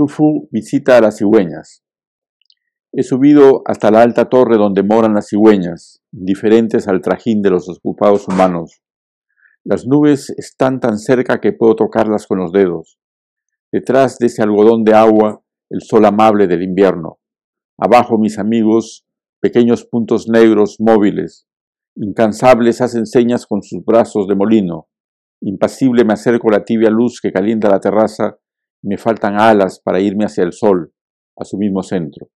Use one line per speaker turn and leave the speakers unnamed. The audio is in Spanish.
Tufu visita a las cigüeñas. He subido hasta la alta torre donde moran las cigüeñas, indiferentes al trajín de los ocupados humanos. Las nubes están tan cerca que puedo tocarlas con los dedos. Detrás de ese algodón de agua, el sol amable del invierno. Abajo, mis amigos, pequeños puntos negros móviles. Incansables hacen señas con sus brazos de molino. Impasible me acerco a la tibia luz que calienta la terraza me faltan alas para irme hacia el sol, a su mismo centro.